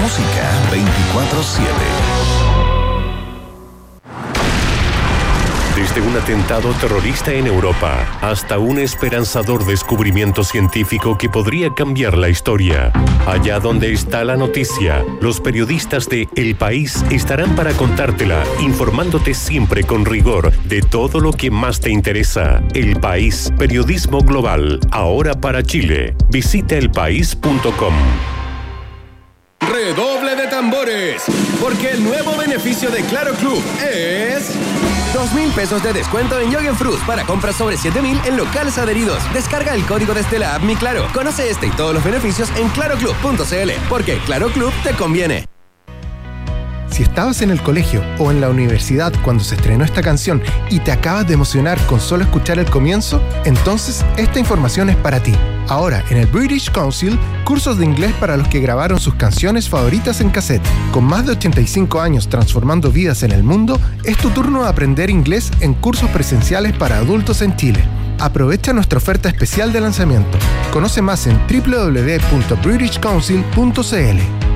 Música 24-7. Desde un atentado terrorista en Europa hasta un esperanzador descubrimiento científico que podría cambiar la historia. Allá donde está la noticia, los periodistas de El País estarán para contártela, informándote siempre con rigor de todo lo que más te interesa. El País, periodismo global, ahora para Chile. Visita elpaís.com. Redoble de tambores, porque el nuevo beneficio de Claro Club es... 2 mil pesos de descuento en Fruit para compras sobre 7 mil en locales adheridos. Descarga el código desde la app Mi Claro. Conoce este y todos los beneficios en claroclub.cl, porque Claro Club te conviene. Si estabas en el colegio o en la universidad cuando se estrenó esta canción y te acabas de emocionar con solo escuchar el comienzo, entonces esta información es para ti. Ahora, en el British Council, cursos de inglés para los que grabaron sus canciones favoritas en cassette. Con más de 85 años transformando vidas en el mundo, es tu turno de aprender inglés en cursos presenciales para adultos en Chile. Aprovecha nuestra oferta especial de lanzamiento. Conoce más en www.britishcouncil.cl.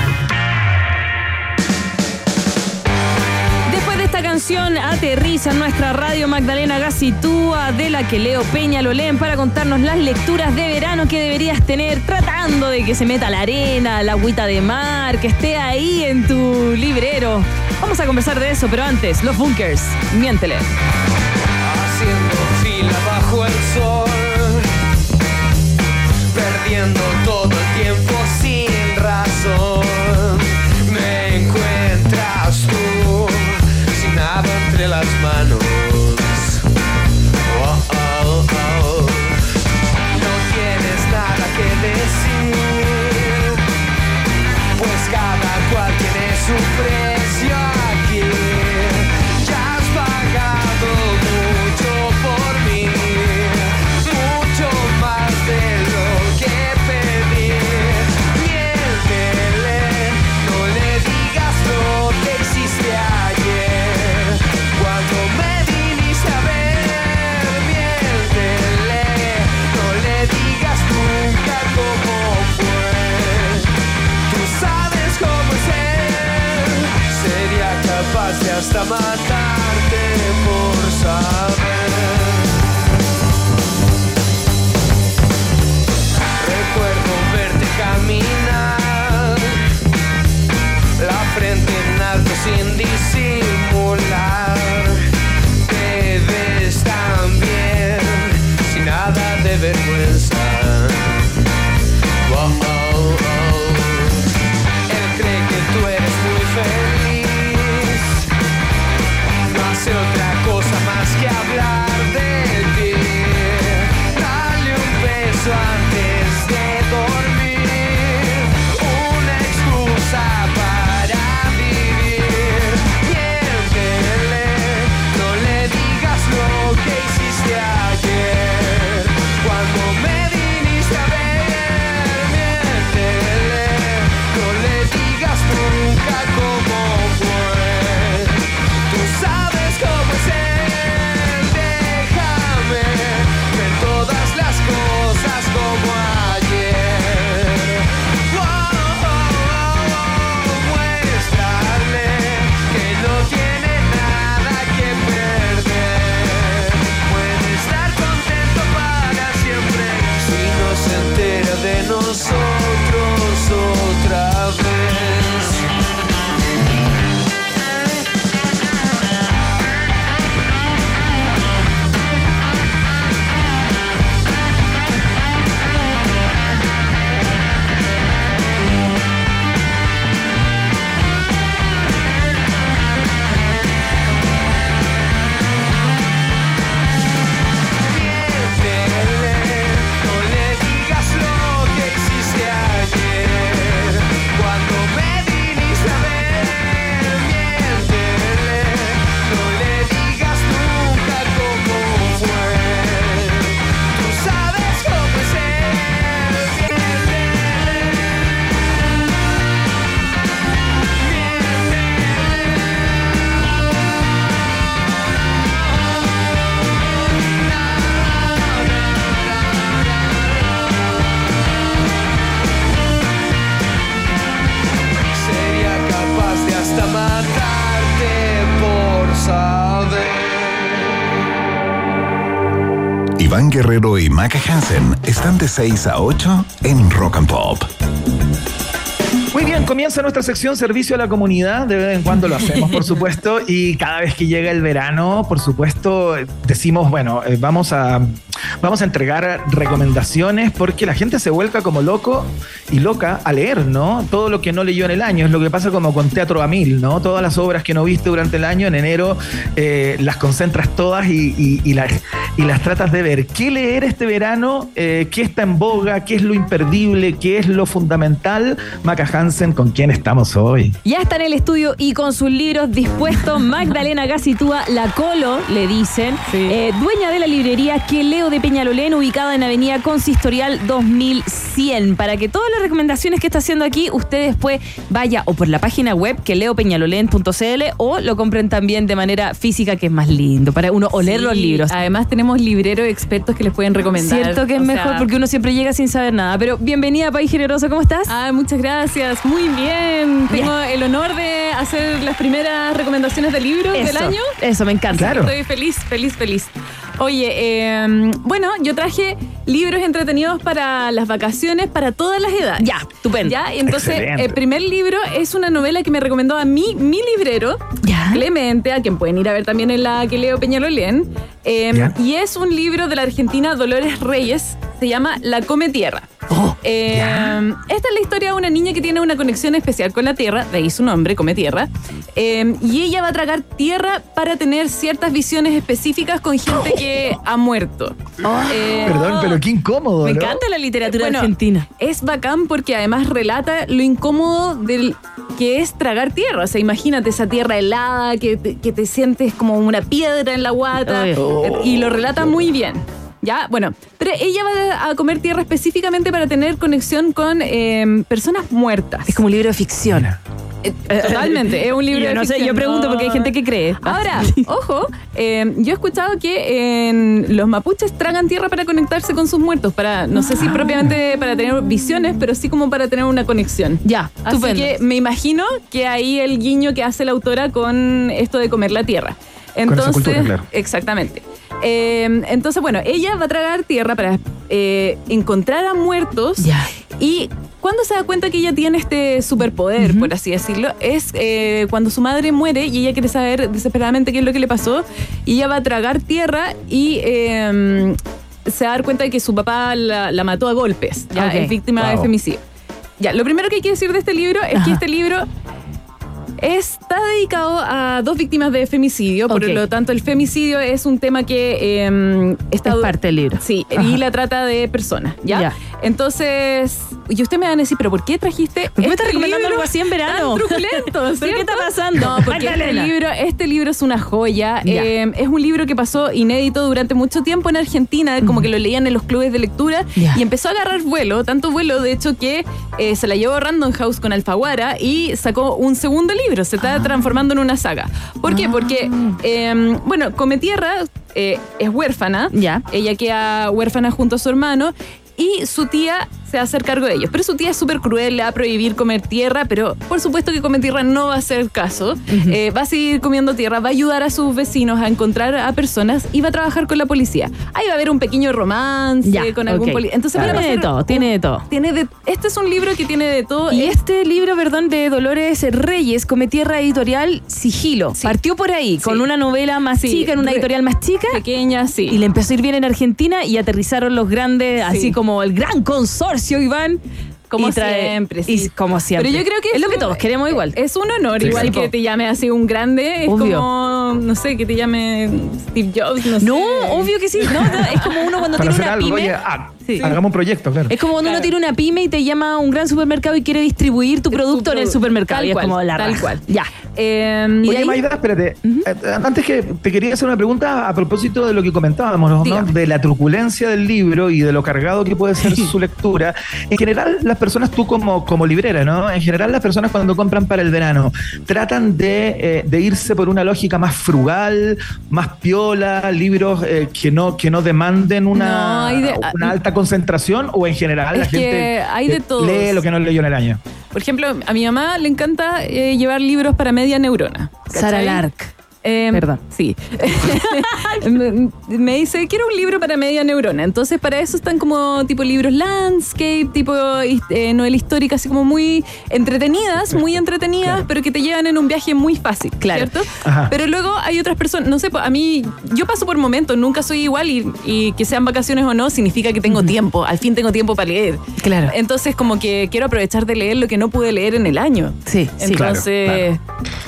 aterriza nuestra radio Magdalena Gacitúa, de la que Leo Peña lo leen para contarnos las lecturas de verano que deberías tener, tratando de que se meta la arena, la agüita de mar, que esté ahí en tu librero. Vamos a conversar de eso, pero antes, los bunkers, miéntele. Haciendo fila bajo el sol, perdiendo todo el tiempo sin razón. Las manos. Oh, oh, oh. No tienes nada que decir, pues cada cual tiene su hasta matarte por saber. 6 a 8 en Rock and Pop. Muy bien, comienza nuestra sección Servicio a la Comunidad. De vez en cuando lo hacemos, por supuesto. Y cada vez que llega el verano, por supuesto, decimos, bueno, eh, vamos a vamos a entregar recomendaciones porque la gente se vuelca como loco y loca a leer, ¿no? Todo lo que no leyó en el año es lo que pasa como con Teatro a Mil, ¿no? Todas las obras que no viste durante el año, en enero eh, las concentras todas y, y, las, y las tratas de ver. ¿Qué leer este verano? Eh, ¿Qué está en boga? ¿Qué es lo imperdible? ¿Qué es lo fundamental? Maca Hansen, ¿con quién estamos hoy? Ya está en el estudio y con sus libros dispuestos, Magdalena Gacitúa, la Colo, le dicen, eh, dueña de la librería que Leo de Peñalolén, ubicada en Avenida Consistorial 2100. Para que todas las recomendaciones que está haciendo aquí, usted después vaya o por la página web que leopeñalolén.cl o lo compren también de manera física, que es más lindo, para uno oler los libros. Además, tenemos libreros expertos que les pueden recomendar. Cierto que es O mejor sea, porque uno siempre llega sin saber nada. Pero bienvenida, País Generoso, ¿cómo estás? Ah, muchas gracias. Muy bien. Tengo el honor de hacer las primeras recomendaciones de libros del año. Eso, me encanta. Claro. Estoy feliz, feliz, feliz. Oye, eh, bueno, yo traje libros entretenidos para las vacaciones para todas las edades. Ya, estupendo. Ya, y entonces Excelente. el primer libro es una novela que me recomendó a mí, mi librero, Ya. Clemente, a quien pueden ir a ver también en la que leo Peñalolén. Eh, Ya. y es un libro de la argentina Dolores Reyes, se llama La Come Tierra. Oh, Eh, esta es la historia de una niña que tiene una conexión especial con la tierra, de ahí su nombre, come tierra, eh, y ella va a tragar tierra para tener ciertas visiones específicas con gente que ha muerto. Eh, Perdón, pero qué incómodo. me ¿no? encanta la literatura bueno, argentina. Es bacán porque además relata lo incómodo del que es tragar tierra. O sea, imagínate esa tierra helada que te, que te sientes como una piedra en la guata. Y lo relata muy bien. Ya, bueno, pero ella va a comer tierra específicamente para tener conexión con eh, personas muertas. Es como un libro de ficción. Eh, Totalmente, es un libro Yo de no sé, ficción. yo pregunto porque hay gente que cree. Ahora, ojo, eh, yo he escuchado que en los mapuches tragan tierra para conectarse con sus muertos, para no sé si Ah. propiamente para tener visiones, pero sí como para tener una conexión. Ya, Así estupendo. que me imagino que ahí el guiño que hace la autora con esto de comer la tierra. esa Entonces, cultura, claro. exactamente. Eh, entonces, bueno, ella va a tragar tierra para eh, encontrar a muertos Ya. y cuando se da cuenta que ella tiene este superpoder, por así decirlo, es eh, cuando su madre muere y ella quiere saber desesperadamente qué es lo que le pasó y ella va a tragar tierra y eh, se va a dar cuenta de que su papá la, la mató a golpes, ya Ok. es víctima de femicidio. Ya, lo primero que hay que decir de este libro es Ajá. que este libro está dedicado a dos víctimas de femicidio, por lo tanto el femicidio es un tema que eh, está Es parte del libro. Sí, Ajá. y la trata de personas, ¿ya? Entonces, y usted me van a decir, pero ¿por qué trajiste ¿Por qué me este estás recomendando algo así en verano? Tan truculento, ¿Pero qué está pasando? No, porque este libro, este libro es una joya. Ya. Eh, es un libro que pasó inédito durante mucho tiempo en Argentina, como que lo leían en los clubes de lectura y empezó a agarrar vuelo, tanto vuelo de hecho que eh, se la llevó Random House con Alfaguara y sacó un segundo libro, se está transformando en una saga. ¿Por qué? Porque, eh, bueno, Come Tierra eh, es huérfana, Ya. ella queda huérfana junto a su hermano y su tía se va a hacer cargo de ellos. Pero su tía es súper cruel, le va a prohibir comer tierra, pero por supuesto que comer tierra no va a hacer caso. Eh, va a seguir comiendo tierra, va a ayudar a sus vecinos a encontrar a personas y va a trabajar con la policía. Ahí va a haber un pequeño romance Ya, con algún policía. Entonces Tiene de todo, un- tiene de todo. Tiene de, este es un libro que tiene de todo. Y Es- este libro, perdón, de Dolores Reyes, Come Tierra Editorial Sigilo. Sí. Partió por ahí, con una novela más Sí, chica, en una editorial más chica. pequeña, sí. Y le empezó a ir bien en Argentina y aterrizaron los grandes, Sí. así como el gran consorcio, Iván. Como y trae- siempre, y como siempre. Pero yo creo que es lo que todos queremos igual. Es un honor, Sí, igual sí. que te llame así un grande. Es Obvio. como, no sé, que te llame Steve Jobs, no, No, sé. obvio que sí. No, no, es como uno cuando Para tiene hacer una algo, pyme. oye, ah, Sí. hagamos un proyecto, claro. Es como cuando uno tiene una pyme y te llama a un gran supermercado y quiere distribuir tu Tu producto en el supermercado. tal y es cual, como la tal raja. cual. Ya. Eh, ¿Y de Oye, ahí? Maida, espérate. Eh, Antes que te quería hacer una pregunta a propósito de lo que comentábamos, ¿no? De la truculencia del libro y de lo cargado que puede ser su lectura. En general, las personas, tú como, como librera, ¿no? En general, las personas cuando compran para el verano, tratan de, eh, de irse por una lógica más frugal, más piola, libros eh, que, no, que no demanden No, una, hay de- una alta concentración, o en general la Es que gente hay de todos. lee lo que no leyó en el año. Por ejemplo, a mi mamá le encanta eh, llevar libros para media neurona. Sara ¿cachai? Lark. Em, Perdón. Sí. me, me dice, quiero un libro para media neurona. Entonces, para eso están como tipo libros landscape, tipo eh, novela histórica, así como muy entretenidas, muy entretenidas, pero que te llevan en un viaje muy fácil, Claro. ¿cierto? Ajá. Pero luego hay otras personas, no sé, pues, a mí, yo paso por momentos, nunca soy igual y, y que sean vacaciones o no, significa que tengo tiempo, al fin tengo tiempo para leer. Claro. Entonces, como que quiero aprovechar de leer lo que no pude leer en el año. Sí, sí. Entonces,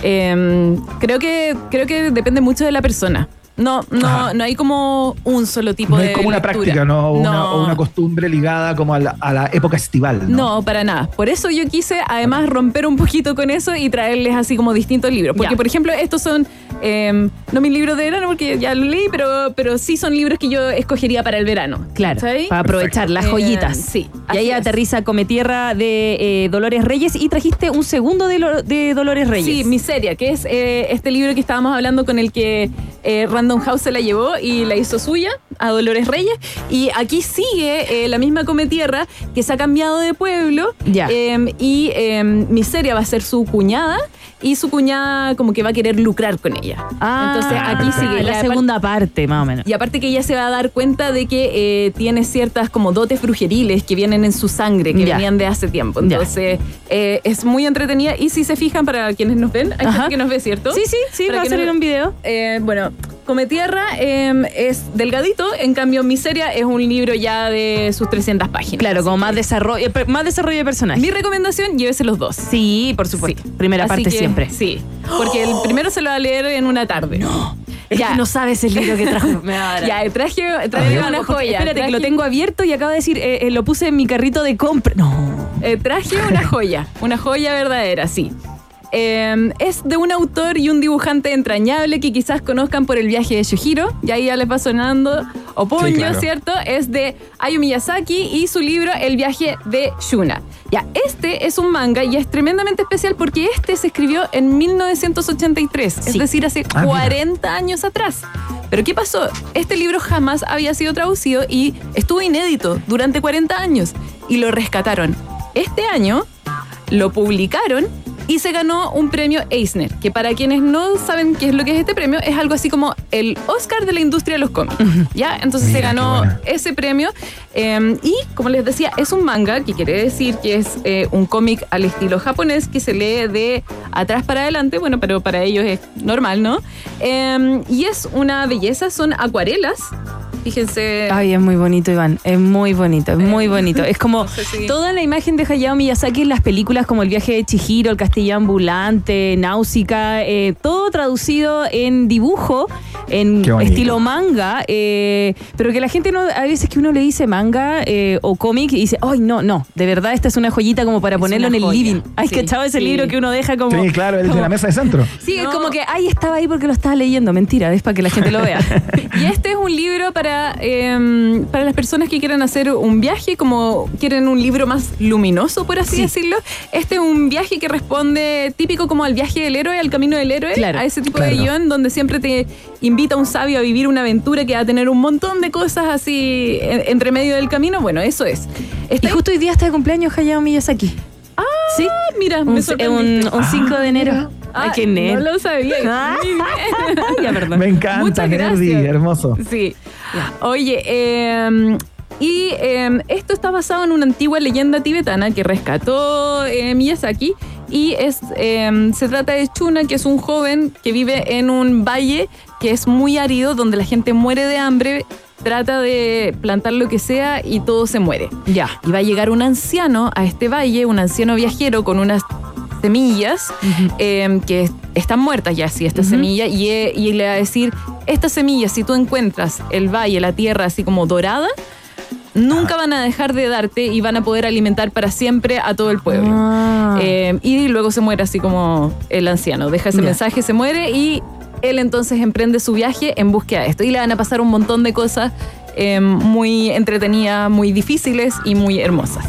em, creo que creo que depende mucho de la persona. No, no, Ajá. no hay como un solo tipo No de es como una lectura. práctica, ¿no? O Una, No. o una costumbre ligada como a la, a la época estival, ¿no? No, para nada. Por eso yo quise además romper un poquito con eso y traerles así como distintos libros. Porque, Ya. por ejemplo, estos son, em, no mis libros de verano porque ya lo leí, pero, pero sí son libros que yo escogería para el verano. Claro, para aprovechar las Eh, joyitas. sí, Y ahí es. aterriza Come Tierra de eh, Dolores Reyes y trajiste un segundo de, Lo- de Dolores Reyes. Sí, Miseria, que es eh, este libro que estábamos hablando con el que eh, Random House se la llevó y la hizo suya a Dolores Reyes. Y aquí sigue eh, la misma Cometierra que se ha cambiado de pueblo. Ya. eh, y eh, Miseria va a ser su cuñada y su cuñada como que va a querer lucrar con ella. Ah, Entonces aquí sigue la segunda parte, más o menos. y aparte que ella se va a dar cuenta de que eh, tiene ciertas como dotes brujeriles que vienen en su sangre, que Ya. venían de hace tiempo. Entonces eh, es muy entretenida y si se fijan para quienes nos ven, hay Ajá. gente que nos ve, ¿cierto? Sí, sí, sí, Para va a salir un video. Eh, bueno, Come Tierra eh, es delgadito, en cambio Miseria es un libro ya de sus 300 páginas. Claro, como más desarrollo, eh, más desarrollo de personaje. Mi recomendación, llévese los dos. Sí, por supuesto. Sí. Primera Así parte que, siempre. Sí, porque el primero se lo va a leer en una tarde. No. Es que no sabes el libro que trajo. Me a dar Ya, traje, traje ver. una joya. Espérate, que lo traje- tengo abierto y acaba de decir, eh, eh, lo puse en mi carrito de compra. No. Eh, traje una joya, una joya verdadera, sí. Eh, es de un autor y un dibujante entrañable que quizás conozcan por el viaje de Shuhiro, y ahí ya les va sonando Sí, claro. ¿cierto? Es de Hayao Miyazaki y su libro El viaje de Shuna. Ya, este es un manga y es tremendamente especial porque este se escribió en 1983, es decir, hace Ah, mira. 40 años atrás. Pero ¿qué pasó? Este libro jamás había sido traducido y estuvo inédito durante 40 años y lo rescataron. Este año lo publicaron y se ganó un premio Eisner, que para quienes no saben qué es lo que es este premio, es algo así como el Oscar de la industria de los cómics. ¿Ya? Entonces Mira, se ganó ese premio eh, y, como les decía, es un manga, que quiere decir que es eh, un cómic al estilo japonés que se lee de atrás para adelante, bueno, pero para ellos es normal, ¿no? Eh, y es una belleza, son acuarelas. Fíjense. Ay, es muy bonito, Iván. Es muy bonito, es muy bonito. Es como No sé si- toda la imagen de Hayao Miyazaki en las películas como El viaje de Chihiro, El castillo ambulante, Náusica, eh, todo traducido en dibujo, en estilo manga, eh, pero que la gente no, a veces que uno le dice manga eh, o cómic y dice, ay, no, no, de verdad esta es una joyita como para Es ponerlo en el joya. living. Ay, Sí, ¿cachado ese sí. libro que uno deja como... Sí, claro, el de como- la mesa de centro. Sí, es como que, ay, estaba ahí porque lo estaba leyendo. Mentira, es para que la gente lo vea. Y este es un libro para, em, para las personas que quieren hacer un viaje, como quieren un libro más luminoso, por así Sí. decirlo. Este es un viaje que responde típico como al viaje del héroe, al camino del héroe, Claro. a ese tipo de guion donde siempre te invita un sabio a vivir una aventura que va a tener un montón de cosas así en- entre medio del camino. Bueno, eso es. y justo hoy día está de cumpleaños Hayao Miyazaki. Ah, sí. mira, Un, me un, sorprendiste. un 5 de enero. Ay, qué no lo sabía. Ah. Ya, perdón. Me encanta, Muchas Nerdy, gracias. hermoso. Sí. Oye, eh, y eh, esto está basado en una antigua leyenda tibetana que rescató eh, Miyazaki. Y es, eh, se trata de Chuna, que es un joven que vive en un valle que es muy árido, donde la gente muere de hambre, trata de plantar lo que sea y todo se muere. Ya. Y va a llegar un anciano a este valle, un anciano viajero con unas semillas eh, que están muertas ya, sí, esta semilla, y, eh, y le va a decir, esta semilla, si tú encuentras el valle, la tierra así como dorada, nunca van a dejar de darte y van a poder alimentar para siempre a todo el pueblo. Ah. Eh, y luego se muere así como el anciano, deja ese mensaje, se muere y él entonces emprende su viaje en búsqueda de esto. Y le van a pasar un montón de cosas eh, muy entretenidas, muy difíciles y muy hermosas.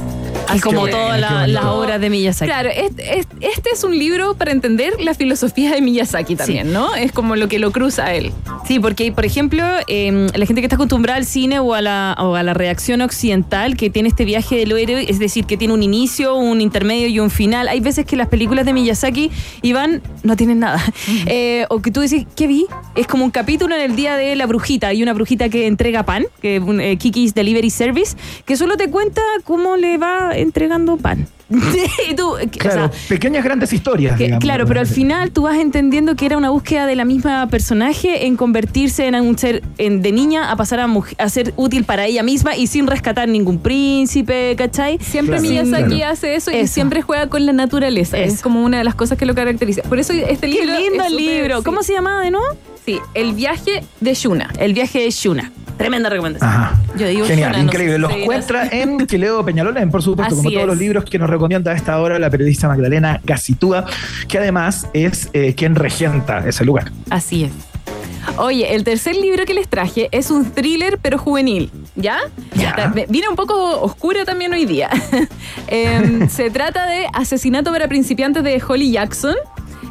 Así como todas la- bonito. las obras de Miyazaki. Claro, este, este- este es un libro para entender la filosofía de Miyazaki también, ¿no? Es como lo que lo cruza a él. Sí, porque, por ejemplo, eh, la gente que está acostumbrada al cine o a, la, o a la reacción occidental, que tiene este viaje del héroe, es decir, que tiene un inicio, un intermedio y un final. Hay veces que las películas de Miyazaki, Iván, no tienen nada. Eh, o que tú decís, ¿qué vi? Es como un capítulo en el día de la brujita. Hay una brujita que entrega pan, que eh, Kiki's Delivery Service, que solo te cuenta cómo le va entregando pan. Y tú, que- o Claro, sea, pequeñas grandes historias. que- digamos. claro, pero al final tú vas entendiendo que era una búsqueda de la misma personaje en convertirse en un ser en- de niña a pasar a, muj- a ser útil para ella misma y sin rescatar ningún príncipe, ¿cachai? Siempre Claro. Miyazaki Claro. hace eso, y Eso. siempre juega con la naturaleza. Es como una de las cosas que lo caracteriza. Por eso este Qué libro. lindo es el libro. sí. ¿Cómo se llamaba de nuevo? Sí, El viaje de Shuna. El viaje de Shuna. Tremenda recomendación. Ajá. Yo digo Genial, Shuna, no increíble. sé si encuentra en Quileo Peñalolén, por supuesto, Así como todos es. los libros que nos recomienda a esta hora la periodista Magdalena Gacitúa, que además es eh, quien regenta ese lugar. Así es. Oye, el tercer libro que les traje es un thriller, pero juvenil. ¿Ya? Viene un poco oscura también hoy día. Em, se trata de Asesinato para principiantes de Holly Jackson.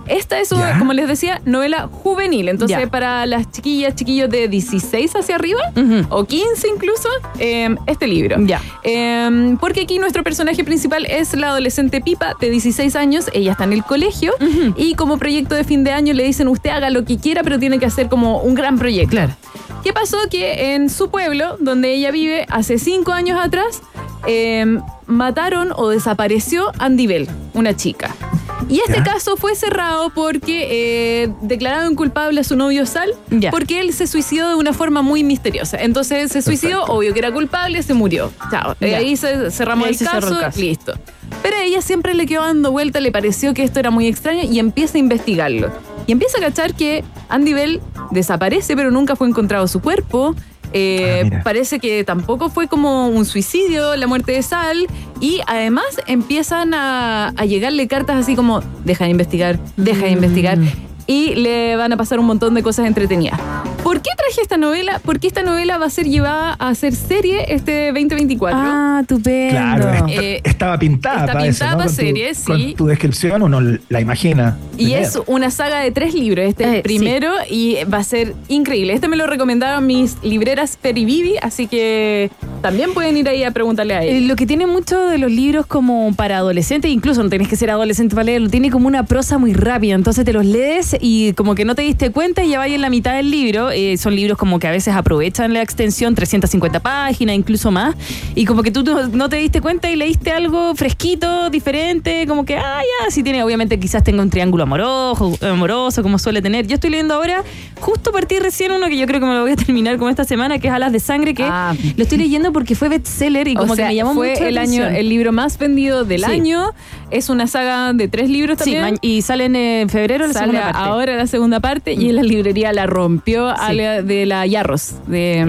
Esta es, una, como les decía, novela juvenil. Entonces, Ya. para las chiquillas, chiquillos de 16 hacia arriba, o 15 incluso, em, este libro. Ya. Em, porque aquí nuestro personaje principal es la adolescente Pipa de 16 años. Ella está en el colegio y como proyecto de fin de año le dicen usted haga lo que quiera, pero tiene que hacer como un gran proyecto. Claro. ¿Qué pasó? Que en su pueblo, donde ella vive, hace cinco años atrás, em, mataron o desapareció Andy Bell, una chica. Y este Ya. caso fue cerrado porque eh, declararon culpable a su novio Sal, Ya. porque él se suicidó de una forma muy misteriosa. Entonces se suicidó, Perfecto. obvio que era culpable, se murió. Chao. Ya. Ahí se, cerramos ahí el, caso, el caso. listo. Pero ella siempre le quedó dando vuelta, le pareció que esto era muy extraño y empieza a investigarlo. Y empieza a cachar que Andy Bell desaparece, pero nunca fue encontrado su cuerpo. Eh, Ah, mira. parece que tampoco fue como un suicidio la muerte de Sal. Y además empiezan a, a llegarle cartas así como, deja de investigar, deja de investigar. Y le van a pasar un montón de cosas entretenidas. ¿Por qué traje esta novela? Porque esta novela va a ser llevada a ser serie este 2024. Ah, estupendo. Claro, Eh, estaba pintada está para eso, pintada ¿no? para Con tu- serie, sí. Con tu descripción uno la imagina. Y es una saga de tres libros. Este es Eh, el primero y va a ser increíble. Este me lo recomendaron mis libreras Peribibi, así que también pueden ir ahí a preguntarle a Eh, él. Lo que tiene mucho de los libros como para adolescentes, incluso no tenés que ser adolescente para leerlo, tiene como una prosa muy rápida, entonces te los lees y como que no te diste cuenta y ya vais en la mitad del libro. Eh, son libros como que a veces aprovechan la extensión, 350 páginas, incluso más, y como que tú no- te diste cuenta y leíste algo fresquito, diferente, como que, ah, ya, sí tiene, obviamente quizás tenga un triángulo amoroso, amoroso, como suele tener. Yo estoy leyendo ahora, justo partí recién uno que yo creo que me lo voy a terminar como esta semana, que es Alas de Sangre, que Ah. lo estoy leyendo porque fue bestseller y O como sea, que me llamó fue mucho el atención. año el libro más vendido del Sí. año. Es una saga de tres libros también. y salen en febrero la Sale segunda parte. ahora la segunda parte y en la librería la rompió de la Yarros. De,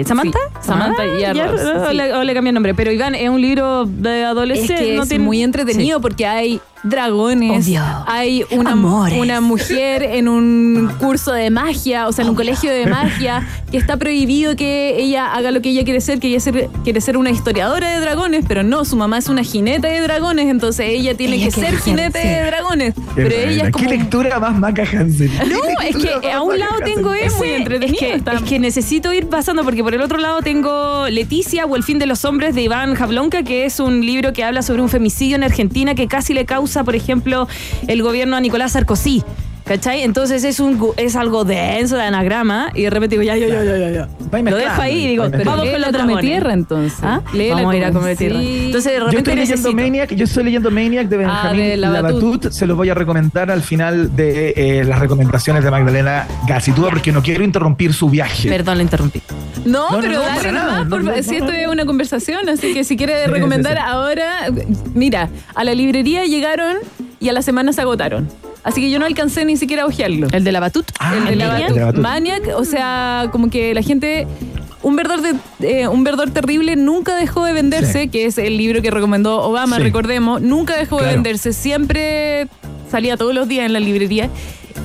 Eh, ¿Samantha? Sí, Samantha Ah, Yarros, Yarros, O, le, o le cambié el nombre. Pero Iván, es un libro de Es adolescente. que no es tiene- muy entretenido porque hay dragones, Obvio. hay una, Amores. una mujer en un curso de magia, o sea, en un colegio de magia, que está prohibido que ella haga lo que ella quiere ser, que ella ser- quiere ser una historiadora de dragones, pero no, su mamá es una jinete de dragones, entonces ella tiene Ella que ser jinete de dragones. Qué Pero buena. ella es como... ¿Qué lectura más maca Hansen? No, es que a un lado tengo Es muy entretenido, Es que, está- es que necesito ir pasando porque por el otro lado tengo Leticia o El fin de los hombres de Iván Jablonka, que es un libro que habla sobre un femicidio en Argentina que casi le causa, por ejemplo, el gobierno a Nicolás Sarkozy. ¿Cachai? Entonces es un es algo denso de anagrama y de repente digo, ya, ya, ya, ya, ya, Lo dejo ahí y digo, mezclando. vamos con la dragones. Tierra entonces. ¿Ah? Lee la Vamos a ir a Come- comer tierra. Sí. Entonces de Yo repente estoy leyendo necesito. Maniac, yo estoy leyendo Maniac de Benjamín de Labatut. Labatut. Se los voy a recomendar al final de eh, las recomendaciones de Magdalena Gacitúa porque no quiero interrumpir su viaje. Perdón, la interrumpí. No, No, no, pero no, dale nada. si esto es una conversación, así que si quiere Sí, recomendar sí, sí. ahora, mira, a la librería llegaron y a la semana se agotaron. Así que yo no alcancé ni siquiera a ojearlo. El de la Batut. Ah, el de la Maniac. Batut. Maniac, o sea, como que la gente. Un verdor, de, eh, un verdor terrible nunca dejó de venderse, Sí. que es el libro que recomendó Obama, Sí. recordemos. Nunca dejó de venderse, siempre salía todos los días en la librería.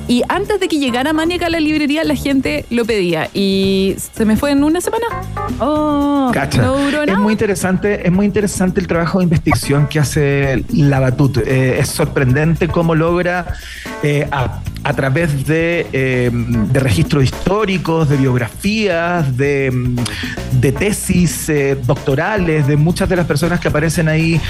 Y antes de que llegara Maniac a la librería, la gente lo pedía. Y se me fue en una semana. Oh. Cacha. No duró es muy interesante, es muy interesante el trabajo de investigación que hace la Batut. Eh, es sorprendente cómo logra eh, a- través de, eh, de registros históricos, de biografías, de, de tesis eh, doctorales, de muchas de las personas que aparecen ahí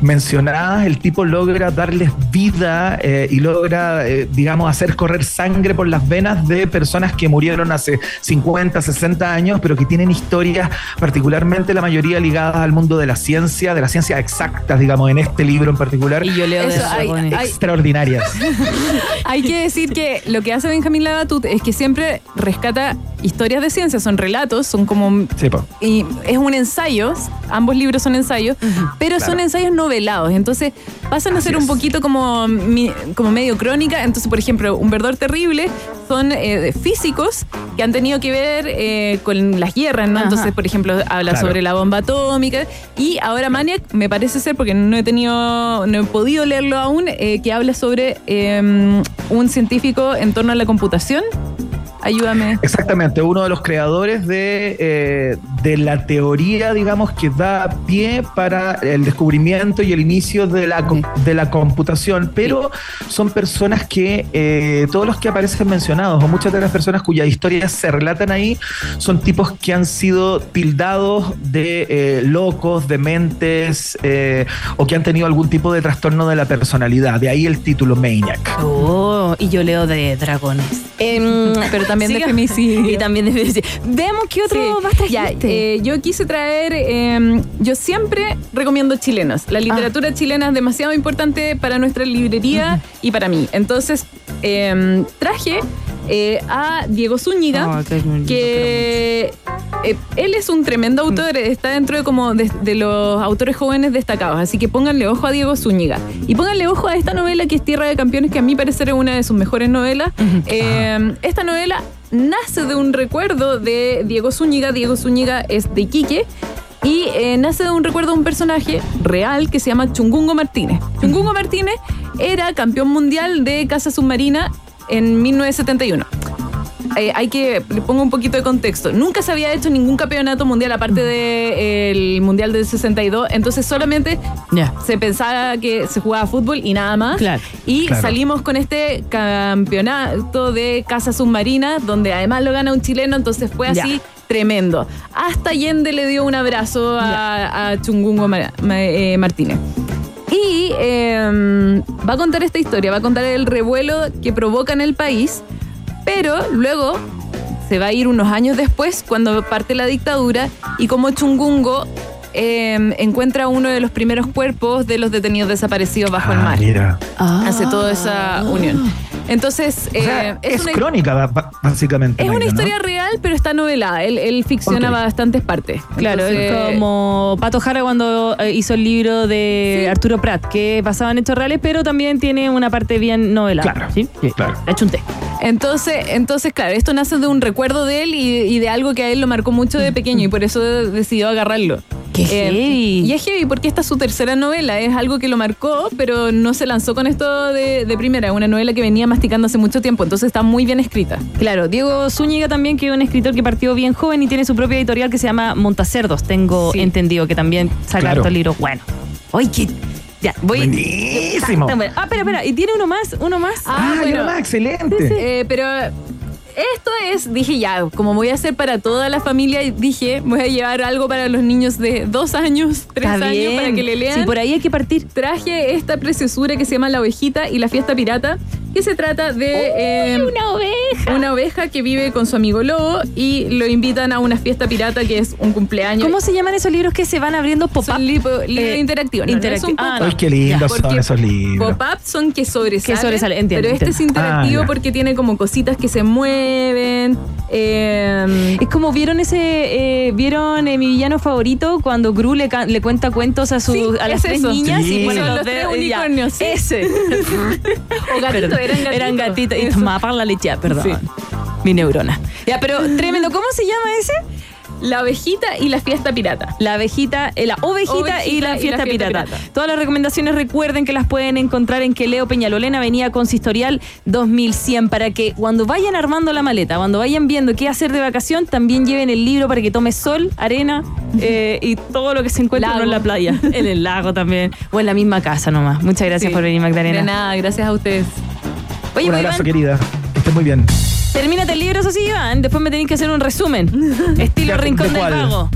mencionadas, el tipo logra darles vida eh, y logra, eh, digamos, hacer correr sangre por las venas de personas que murieron hace 50, 60 años, pero que tienen historias, particularmente la mayoría ligadas al mundo de la ciencia, de la ciencia exactas, digamos, en este libro en particular. Y yo leo de Eso, hay- hay- Extraordinarias. Hay que decir que lo que hace Benjamín Labatut es que siempre rescata historias de ciencia, son relatos, son como Sí, po. y es un ensayo, ambos libros son ensayos, pero son ensayos novelados, entonces pasan a ser un poquito como, mi- como medio crónica, entonces por ejemplo, Un verdor terrible son eh, físicos que han tenido que ver eh, con las guerras, ¿no? Ajá. Entonces, por ejemplo, habla Claro. sobre la bomba atómica y ahora Maniac, me parece ser, porque no he tenido, no he podido leerlo aún, eh, que habla sobre eh, un científico en torno a la computación. Ayúdame. Exactamente, uno de los creadores de, eh, de la teoría, digamos, que da pie para el descubrimiento y el inicio de la, de la computación, pero son personas que, eh, todos los que aparecen mencionados, o muchas de las personas cuyas historias se relatan ahí, son tipos que han sido tildados de eh, locos, dementes, eh, o que han tenido algún tipo de trastorno de la personalidad, de ahí el título Maniac. Oh, y yo leo de dragones. Em, Pero también de femicidio. Y también de femicidio. Veamos qué otro Sí, más trajiste. ya, eh, yo quise traer, eh, yo siempre recomiendo chilenos. La literatura chilena es demasiado importante para nuestra librería y para mí. Entonces, eh, traje eh, a Diego Zúñiga, Oh, que eh, él es un tremendo autor, está dentro de como de, de los autores jóvenes destacados, así que pónganle ojo a Diego Zúñiga y pónganle ojo a esta novela que es Tierra de Campeones, que a mi parecer es una de sus mejores novelas. Eh, esta novela nace de un recuerdo de Diego Zúñiga, Diego Zúñiga es de Iquique. Y eh, nace de un recuerdo de un personaje real que se llama Chungungo Martínez. Chungungo Martínez era campeón mundial de caza submarina en 1971 eh, hay que le pongo un poquito de contexto. Nunca se había hecho ningún campeonato mundial aparte del mundial del 62, entonces solamente se pensaba que se jugaba fútbol y nada más. Claro. Y Claro. salimos con este campeonato de caza submarina, donde además lo gana un chileno, entonces fue así tremendo. Hasta Allende le dio un abrazo a, a Chungungo eh, Martínez. Y eh, va a contar esta historia, va a contar el revuelo que provoca en el país, pero luego se va a ir unos años después, cuando parte la dictadura, y como Chungungo eh, encuentra uno de los primeros cuerpos de los detenidos desaparecidos bajo el Ah, mar. mira. Hace toda esa unión. Entonces, O sea, eh, es, una- crónica, básicamente. es una historia real, pero está novelada. Él, él ficciona Ok. bastantes partes. Claro, Entonces, es como Pato Jara cuando eh, hizo el libro de Sí. Arturo Prat, que basaba en hechos reales, pero también tiene una parte bien novelada. Claro, ¿sí? Sí. claro. Le achunté. Entonces, entonces, claro, esto nace de un recuerdo de él y, y de algo que a él lo marcó mucho de pequeño y por eso decidió agarrarlo. ¡Qué heavy! Y es heavy porque esta es su tercera novela, es algo que lo marcó, pero no se lanzó con esto de, de primera, una novela que venía masticando hace mucho tiempo, entonces está muy bien escrita. Claro, Diego Zúñiga también, que es un escritor que partió bien joven y tiene su propia editorial que se llama Montacerdos. Tengo Sí. entendido que también saca Claro. harto libro. Bueno. Oye, que. Ya, voy. Buenísimo. Ah, espera, espera. Y tiene uno más, uno más. Ah, bueno. mira más, excelente. Eh, pero esto es, dije ya, como voy a hacer para toda la familia, dije, voy a llevar algo para los niños de dos años, tres Está años, bien. para que le lean. Sí, por ahí hay que partir. Traje esta preciosura que se llama La Ovejita y la Fiesta Pirata, que se trata de eh, Una oveja. una oveja que vive con su amigo lobo y lo invitan a una fiesta pirata que es un cumpleaños. ¿Cómo se llaman esos libros que se van abriendo pop-up? Son libros Eh, interactivos. No, no es interacti- un ah. Ay, qué lindos son esos libros. Pop-up son que sobresalen. Que sobresalen, entiendo, Pero este es interactivo Ah, porque tiene como cositas que se mueven. Eh, Es como vieron ese, eh, vieron eh, mi villano favorito cuando Gru le, le cuenta cuentos a, sus Sí, a las es tres eso. niñas Sí. y pone Son los, los tres unicornios, sí. Ese. o gatito, Perdón. eran gatitos. Eran gatitos. Y tomaba para la leche, perdón. Mi neurona. Ya, pero tremendo. ¿Cómo se llama ese? La ovejita y la fiesta pirata. La abejita, eh, la ovejita, Ovejita y la y fiesta, la fiesta pirata. pirata. Todas las recomendaciones recuerden que las pueden encontrar en Queleo Peñalolén, Avenida Consistorial 2100, para que cuando vayan armando la maleta, cuando vayan viendo qué hacer de vacación, también lleven el libro para que tome sol, arena eh, y todo lo que se encuentra Lago. en la playa, en el lago también, o en la misma casa nomás. Muchas gracias Sí. por venir, Magdalena. De nada, gracias a ustedes. Oye, Un abrazo, Iván, querida. Que estés muy bien. Termínate el libro, eso sí, Iván. Después me tenéis que hacer un resumen. Estilo ¿De- Rincón de del cuál? Vago.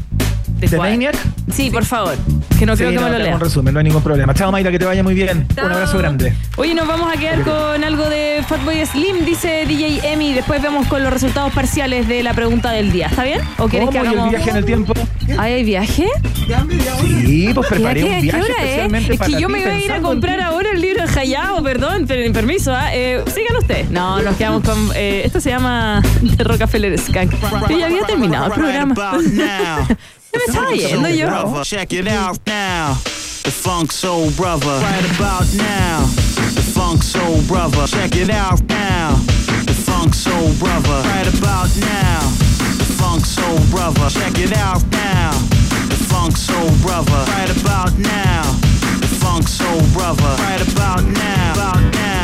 ¿De cuál? Maniac? Sí, por favor. Que no creo Sí, que me lo lea. un resumen, no hay ningún problema. Chao, Mayra, que te vaya muy bien. Chao. Un abrazo grande. Oye, nos vamos a quedar con algo de Fatboy Slim, dice DJ Emi. Después vemos con los resultados parciales de la pregunta del día. ¿Está bien? ¿O quieres ¿Cómo? que ¿Y el hagamos? viaje en el tiempo? ¿Ay, ¿Hay viaje? Sí, pues preparé ¿Qué- un viaje hora es? especialmente Es para que yo me iba a ir a en comprar ahora el libro de Hayao, perdón, pero permiso, ¿ah? Eh, sigan ustedes. No, nos quedamos con. eh, esto se llama The Rockefeller Skank. Yo ya había terminado el programa. Right about now. ¿Qué me estaba yendo yo? Brother, check it out now. The Funk Soul Brother. Right about now. The Funk Soul Brother. Check it out now. The Funk Soul Brother. Right about now. The Funk Soul Brother. Check it out now. The Funk Soul Brother. Right about now. The Funk Soul Brother. Right. About now. About now.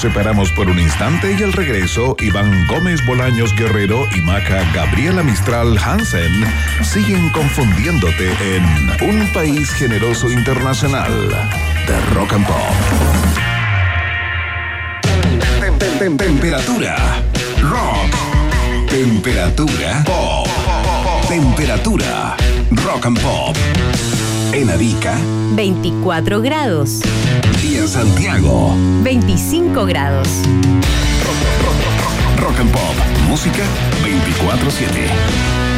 Separamos por un instante y al regreso, Iván Gómez Bolaños Guerrero y Maca Gabriela Mistral Hansen siguen confundiéndote en Un País Generoso Internacional de Rock and Pop. Tem- tem- tem- Temperatura. Rock. Temperatura. Pop. Temperatura. Rock and Pop. En Arica 24 grados, y en Santiago. 25 grados. Rock and Pop. Música 24-7.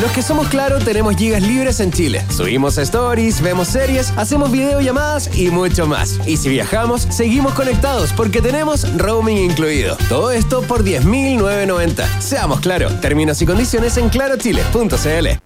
Los que somos claro tenemos gigas libres en Chile. Subimos stories, vemos series, hacemos videollamadas y mucho más. Y si viajamos, seguimos conectados porque tenemos roaming incluido. Todo esto por 10.990. Seamos claro. Términos y condiciones en clarochile.cl.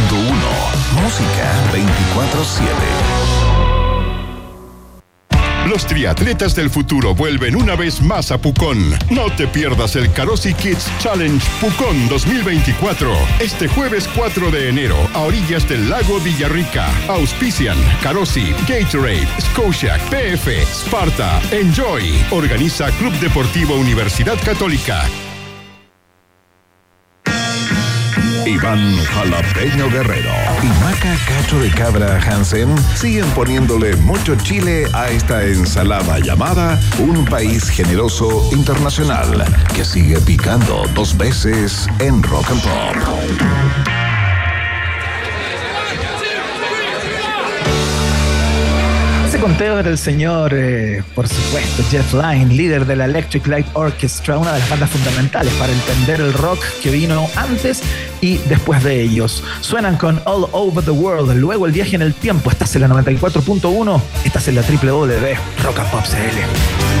música 24-7. Los triatletas del futuro vuelven una vez más a Pucón. No te pierdas el Carosi Kids Challenge Pucón 2024. Este jueves 4 de enero, a orillas del lago Villarrica. Auspician Carosi, Gatorade, Scotia, PF, Sparta, Enjoy. Organiza Club Deportivo Universidad Católica. Iván Jalapeño Guerrero y Maca Cacho de Cabra Hansen siguen poniéndole mucho chile a esta ensalada llamada Un País Generoso Internacional que sigue picando dos veces en Rock and Pop. Conteo era el señor, eh, por supuesto, Jeff Lynne, líder de la Electric Light Orchestra, una de las bandas fundamentales para entender el rock que vino antes y después de ellos. Suenan con All Over the World, luego el viaje en el tiempo. Estás en la 94.1, estás en la www Rock and Pop CL.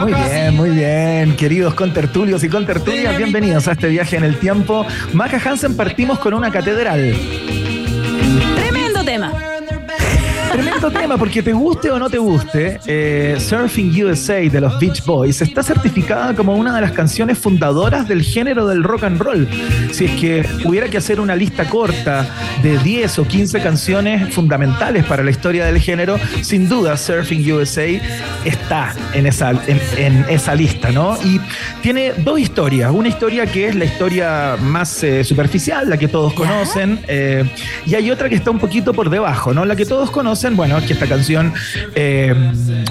Muy bien, muy bien, queridos contertulios y contertulias, bienvenidos a este viaje en el tiempo. Maca Hansen, partimos con una catedral. Tremendo tema. Tremendo tema, porque te guste o no te guste, eh, Surfing USA de los Beach Boys está certificada como una de las canciones fundadoras del género del rock and roll. Si es que hubiera que hacer una lista corta de 10 o 15 canciones fundamentales para la historia del género, sin duda Surfing USA está en esa, en, en esa lista, ¿no? Y tiene dos historias. Una historia que es la historia más eh, superficial, la que todos conocen, eh, y hay otra que está un poquito por debajo, ¿no? La que todos conocen, bueno, que esta canción eh,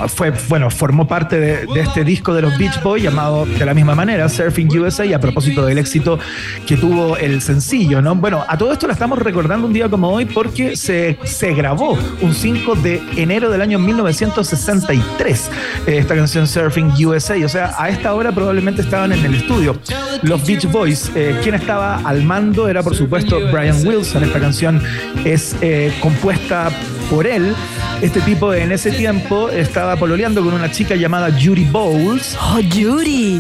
fue, bueno, formó parte de, este disco de los Beach Boys llamado de la misma manera, Surfing USA, a propósito del éxito que tuvo el sencillo, ¿no? Bueno, a todo esto la estamos recordando un día como hoy porque se, se grabó un 5 de enero del año 1963 eh, esta canción Surfing USA, o sea, a esta hora probablemente estaban en el estudio. Los Beach Boys, eh, quien estaba al mando era por supuesto Brian Wilson, esta canción es eh, compuesta por él. Este tipo en ese tiempo estaba pololeando con una chica llamada Judy Bowles. ¡Oh, Judy!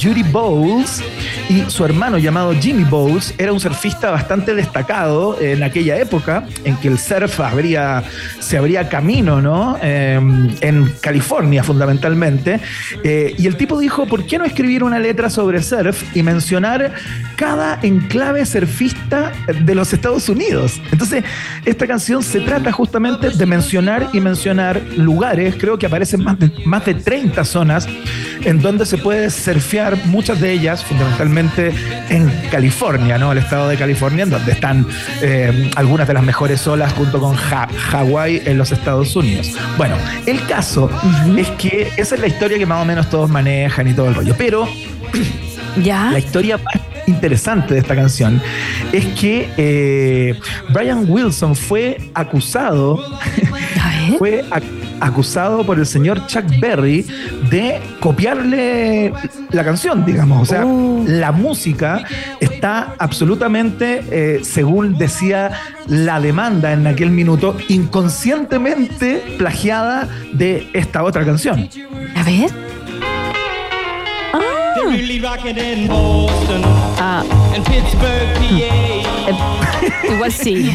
Judy Bowles y su hermano llamado Jimmy Bowles era un surfista bastante destacado en aquella época en que el surf habría, se abría camino, ¿no? Eh, en California fundamentalmente. Eh, y el tipo dijo, ¿por qué no escribir una letra sobre surf y mencionar cada enclave surfista de los Estados Unidos? Entonces, esta canción se trata justamente de mencionar y mencionar lugares, creo que aparecen más de, más de 30 zonas en donde se puede surfear, muchas de ellas fundamentalmente en California, ¿no? El estado de California, en donde están eh, algunas de las mejores olas junto con Ha- Hawái en los Estados Unidos. Bueno, el caso es que esa es la historia que más o menos todos manejan y todo el rollo, pero ¿Ya? la historia interesante de esta canción es que eh, Brian Wilson fue acusado, fue ac- acusado por el señor Chuck Berry de copiarle la canción, digamos. O sea, la música está absolutamente, eh, según decía la demanda en aquel minuto, inconscientemente plagiada de esta otra canción. A ver. Ah. PA. Igual sí.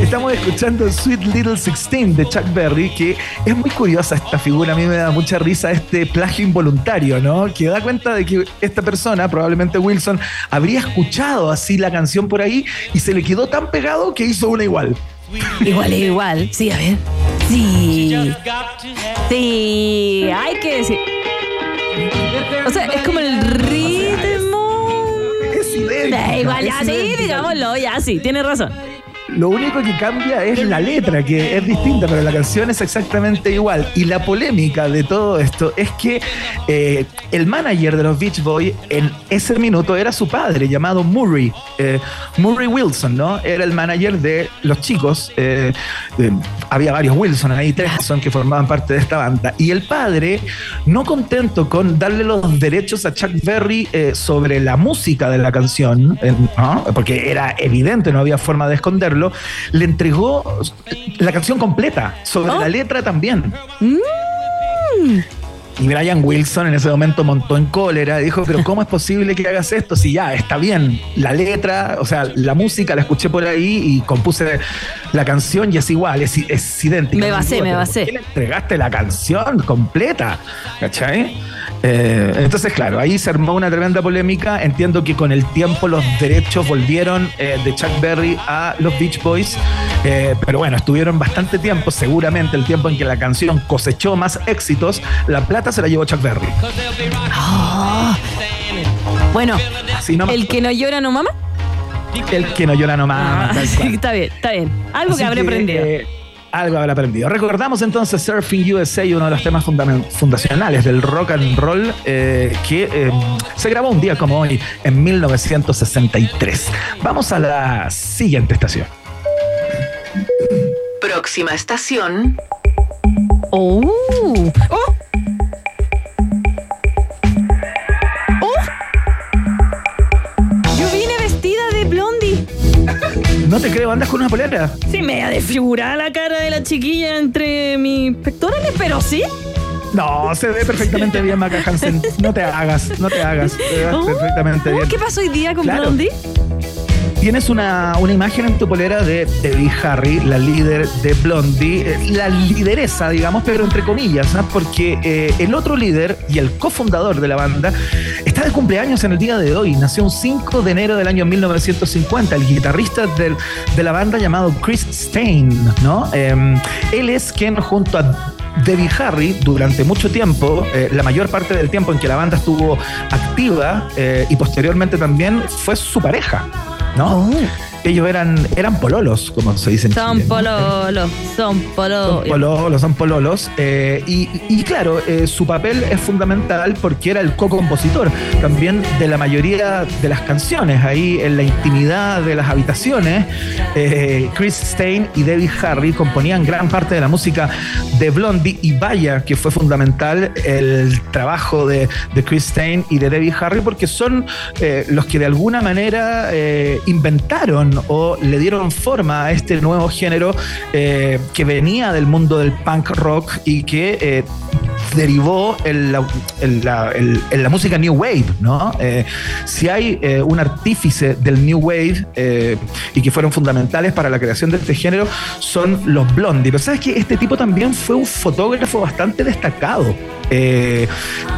Estamos escuchando Sweet Little Sixteen de Chuck Berry, que es muy curiosa esta figura. A mí me da mucha risa este plagio involuntario, ¿no? Que da cuenta de que esta persona, probablemente Wilson, habría escuchado así la canción por ahí y se le quedó tan pegado que hizo una igual. Igual, igual. Sí, a ver. Sí. Sí, hay que decir. O sea, es como el ritmo. Es idéntico. Igual, ya sí, digámoslo, ya sí, tiene razón. Lo único que cambia es la letra, que es distinta, pero la canción es exactamente igual. Y la polémica de todo esto es que eh, el manager de los Beach Boys en ese minuto era su padre, llamado Murray. eh, Murray Wilson, ¿no? Era el manager de los chicos. eh, había varios Wilson ahí, tres son que formaban parte de esta banda. Y el padre, no contento con darle los derechos a Chuck Berry sobre la música de la canción, porque era evidente, no había forma de esconderlo, le entregó la canción completa, sobre la letra también. Y Brian Wilson en ese momento montó en cólera y dijo, pero ¿cómo es posible que hagas esto? Si ya está bien, la letra, o sea, la música la escuché por ahí y compuse la canción y es igual, es, es idéntica. Me basé, me "¿Pero basé". ¿por qué le entregaste la canción completa? ¿Cachai? Eh, entonces, claro, ahí se armó una tremenda polémica. Entiendo que con el tiempo los derechos volvieron eh, de Chuck Berry a los Beach Boys. Eh, pero bueno, estuvieron bastante tiempo, seguramente el tiempo en que la canción cosechó más éxitos, la plata se la llevó Chuck Berry. Ah. Bueno, el que no llora no mama. El que no llora no mama. Ah, está bien, está bien. Algo Así que habré que, aprendido. eh, Algo habrá aprendido. Recordamos entonces Surfing USA, uno de los temas fundacionales del rock and roll, eh, que eh, se grabó un día como hoy, en 1963. Vamos a la siguiente estación. Próxima estación. ¡Oh! ¡Oh! ¡Oh! Yo vine vestida de blondie. No te creo, andas con una polera. Sí, me ha desfigurado la cara de la chiquilla entre mis pectorales, pero sí. No, se ve perfectamente bien, Maca Hansen. No te hagas, no te hagas. Se ve Oh, perfectamente oh, bien. ¿Qué pasó hoy día con Claro. Blondie? Tienes una, una imagen en tu polera de Debbie Harry, la líder de Blondie, eh, la lideresa, digamos, pero entre comillas, ¿no? porque eh, el otro líder y el cofundador de la banda está de cumpleaños en el día de hoy. Nació un 5 de enero del año 1950, el guitarrista del- de la banda llamado Chris Stein, ¿no? Eh, él es quien junto a Debbie Harry durante mucho tiempo, eh, la mayor parte del tiempo en que la banda estuvo activa y posteriormente también fue su pareja, ¿no? Ellos eran, eran pololos, como se dice en Son Chile, ¿no? pololos, son pololos. Son pololos, son pololos. eh, y, y claro, eh, su papel es fundamental porque era el co-compositor también de la mayoría de las canciones. Ahí en la intimidad de las habitaciones, eh, Chris Stein y Debbie Harry componían gran parte de la música de Blondie. Y vaya que fue fundamental el trabajo de, de Chris Stein y de Debbie Harry porque son eh, los que de alguna manera eh, o le dieron forma a este nuevo género eh, que venía del mundo del punk rock y que eh, derivó en la, música New Wave, ¿no? Eh, si hay un artífice del New Wave y que fueron fundamentales para la creación de este género, son los Blondie. Pero sabes que este tipo también fue un fotógrafo bastante destacado.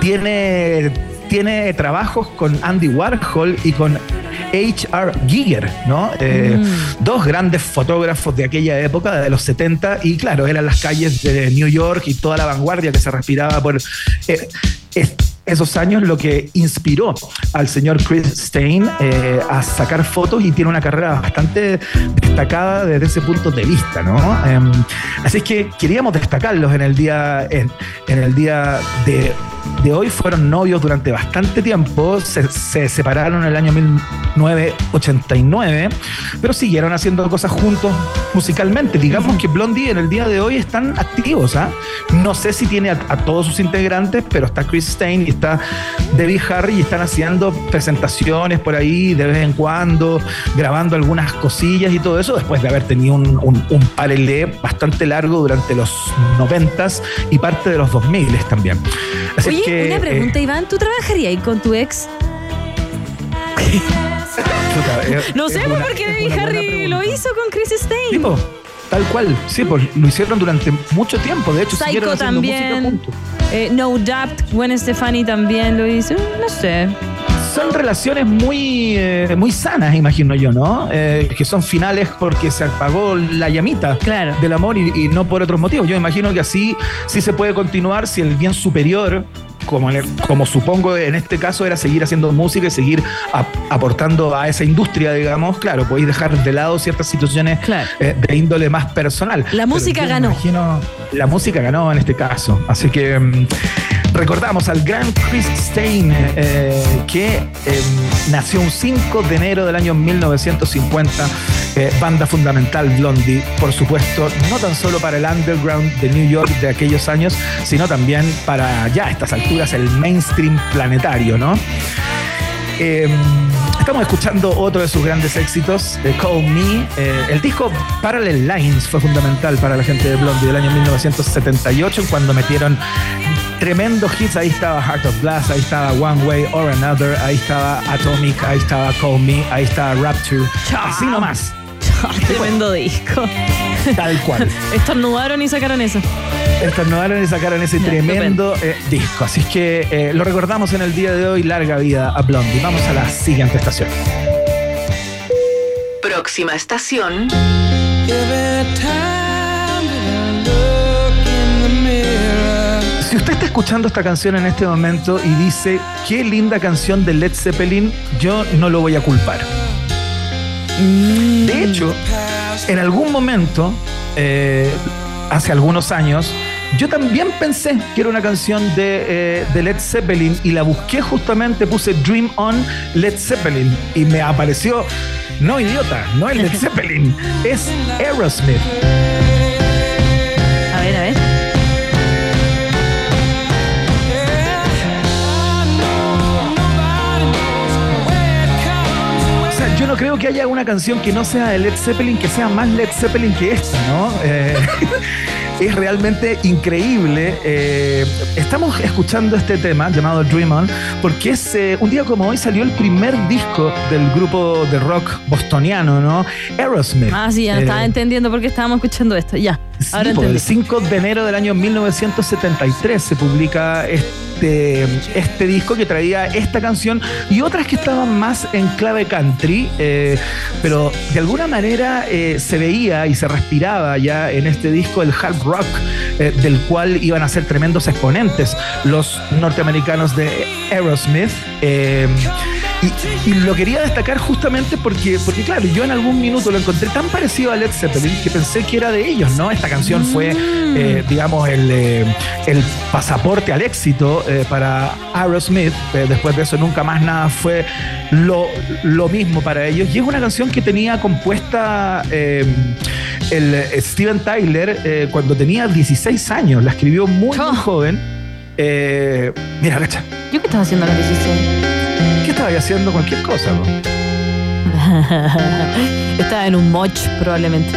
Tiene, tiene trabajos con Andy Warhol y con H.R. Giger, ¿no? Eh, Dos grandes fotógrafos de aquella época, de los 70, y claro, eran las calles de New York y toda la vanguardia que se respiraba por eh, es- esos años, lo que inspiró al señor Chris Stein eh, a sacar fotos y tiene una carrera bastante destacada desde ese punto de vista, ¿no? Em, así es que queríamos destacarlos en el día, en, en el día de, de hoy. Fueron novios durante bastante tiempo, se, se separaron en el año 1989, pero siguieron haciendo cosas juntos musicalmente. Digamos que Blondie en el día de hoy están activos, ¿ah? No sé si tiene a, todos sus integrantes, pero está Chris Stein y está Debbie Harry y están haciendo presentaciones por ahí de vez en cuando, grabando algunas cosillas y todo eso, después de haber tenido un, un, bastante largo durante los 90s y parte de los 2000 también. Así Oye, es que, una eh, pregunta, Iván. ¿Tú trabajarías con tu ex? es- No sé, es pues, una- porque Debbie Harry lo hizo con Chris Stein. Sí, po, tal cual, sí, pues lo hicieron durante mucho tiempo. De hecho, siguieron Psycho haciendo música también. juntos. Eh, no Doubt, Gwen Stefani también lo hizo. No sé. Son relaciones muy, eh, muy sanas, imagino yo, ¿no? Eh, que son finales porque se apagó la llamita Claro. del amor y, y no por otros motivos. Yo imagino que así sí se puede continuar si el bien superior, como, en el- como supongo en este caso era seguir haciendo música y seguir ap- aportando a esa industria, digamos, claro, podéis dejar de lado ciertas situaciones Claro. eh, de índole más personal. La música ganó. imagino- la música ganó en este caso. Así que mm, recordamos al gran Chris Stein, eh, que eh, nació un 5 de enero del año 1950, eh, banda fundamental Blondie, por supuesto, no tan solo para el underground de New York de aquellos años, sino también para ya estas alturas el mainstream planetario, ¿no? Eh, estamos escuchando otro de sus grandes éxitos, Call Me. Eh, el disco Parallel Lines fue fundamental para la gente de Blondie del año 1978, cuando metieron tremendos hits. Ahí estaba Heart of Glass, ahí estaba One Way or Another, ahí estaba Atomic, ahí estaba Call Me, ahí estaba Rapture. Así nomás, Tremendo disco. tal cual. Estornudaron y sacaron eso. Estornudaron y sacaron ese tremendo eh, disco. Así es que eh, lo recordamos en el día de hoy. Larga vida a Blondie. Vamos a la siguiente estación. Próxima estación. Si usted está escuchando esta canción en este momento y dice, qué linda canción de Led Zeppelin, yo no lo voy a culpar. De hecho, en algún momento, eh, hace algunos años, yo también pensé que era una canción de, eh, de Led Zeppelin y la busqué justamente, puse Dream On Led Zeppelin y me apareció, no idiota, no es Led Zeppelin, es Aerosmith. A ver, a ver. O sea, yo no creo que haya una canción que no sea de Led Zeppelin que sea más Led Zeppelin que esta, ¿no? Eh, es realmente increíble. Eh, estamos escuchando este tema llamado Dream On porque es eh, un día como hoy salió el primer disco del grupo de rock bostoniano, ¿no? Aerosmith. Ah, sí, ya no Eh, estaba entendiendo por qué estábamos escuchando esto. Ya. Sí, Ahora pues, entendí. el 5 de enero del año 1973 se publica este, este disco que traía esta canción y otras que estaban más en clave country, eh, pero de alguna manera eh, se veía y se respiraba ya en este disco el hard rock eh, del cual iban a ser tremendos exponentes los norteamericanos de Aerosmith. Y, y lo quería destacar justamente porque, porque, claro, yo en algún minuto lo encontré tan parecido a Led Zeppelin que pensé que era de ellos, ¿no? Esta canción fue, eh, digamos, el, eh, el pasaporte al éxito eh, para Aerosmith. Después de eso, nunca más nada fue lo, lo mismo para ellos. Y es una canción que tenía compuesta eh, el Steven Tyler eh, cuando tenía 16 años. La escribió muy, muy joven. Eh, mira, cacha. ¿Yo qué estaba haciendo a los 16? ¿Qué estaba ahí haciendo? Cualquier cosa, estaba en un moch, probablemente.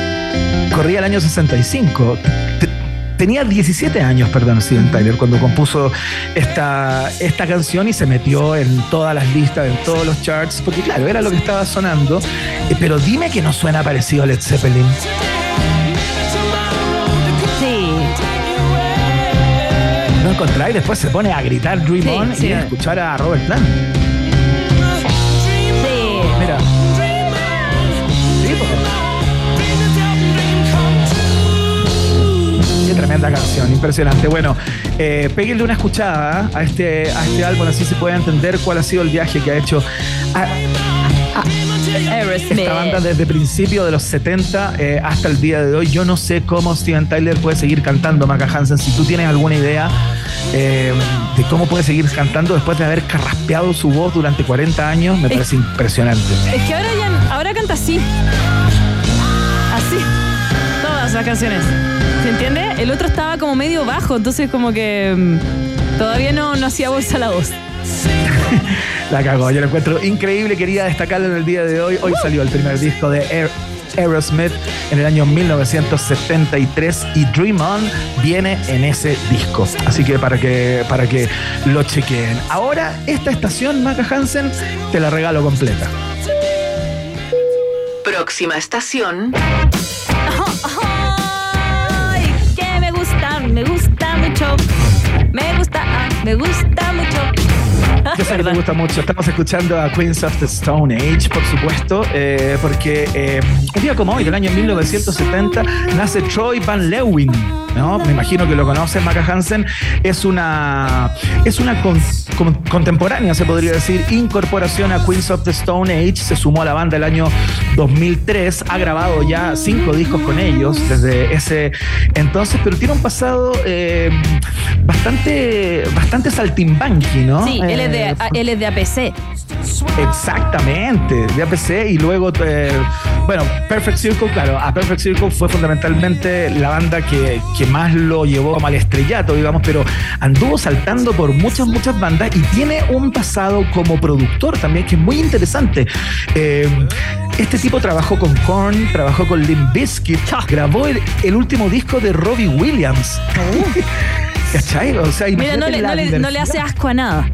corría el año 65. Te- Tenía 17 años, perdón, Steven Tyler, cuando compuso esta, esta canción y se metió en todas las listas, en todos los charts, porque claro, era lo que estaba sonando. Eh, Pero dime que no suena parecido a Led Zeppelin. Sí. No encontráis, después se pone a gritar Dream Sí, On sí. y a escuchar a Robert Plant. Mira. Qué tremenda canción, impresionante. Bueno, eh, péguenle una escuchada a este, a este álbum, así se puede entender cuál ha sido el viaje que ha hecho Aerosmith. esta banda desde principio de los 70 eh, hasta el día de hoy. Yo no sé cómo Steven Tyler puede seguir cantando, Maca Hansen. Si tú tienes alguna idea eh, de cómo puede seguir cantando después de haber carraspeado su voz durante 40 años, me parece impresionante. Es que ahora ya ahora canta así. Así. Todas las canciones. ¿Se entiende? El otro estaba como medio bajo, entonces como que mm, todavía no, no hacía bolsa la voz. La cagó, yo lo encuentro increíble, quería destacarlo en el día de hoy. Hoy salió el primer disco de Aer- Aerosmith en el año 1973 y Dream On viene en ese disco. Así que para que, para que lo chequeen. Ahora, esta estación, Maca Hansen, te la regalo completa. Próxima estación. Ay, que me gusta, me gusta mucho. Me gusta, ah, me gusta mucho. Yo sé que te gusta mucho. Estamos escuchando a Queens of the Stone Age, por supuesto, eh, porque eh, un día como hoy, del año 1970, nace Troy Van Leeuwen. ¿No? Me imagino que lo conocen, Maca Hansen. Es una, es una con- con- contemporánea, se podría decir, incorporación a Queens of the Stone Age. Se sumó a la banda el año 2003. Ha grabado ya cinco discos con ellos desde ese entonces, pero tiene un pasado eh, bastante, bastante saltimbanqui, ¿no? Sí, él es, de, Eh, él es de APC. Exactamente, de APC y luego, eh, bueno, Perfect Circle, claro, a Perfect Circle fue fundamentalmente la banda que, que más lo llevó como al estrellato, digamos, pero anduvo saltando por muchas, muchas bandas y tiene un pasado como productor también que es muy interesante. Eh, este tipo trabajó con Korn, trabajó con Limp Bizkit, grabó el, el último disco de Robbie Williams. ¿Cachai? O sea, Oh. Mira, no le, no, le, no le hace asco a nada.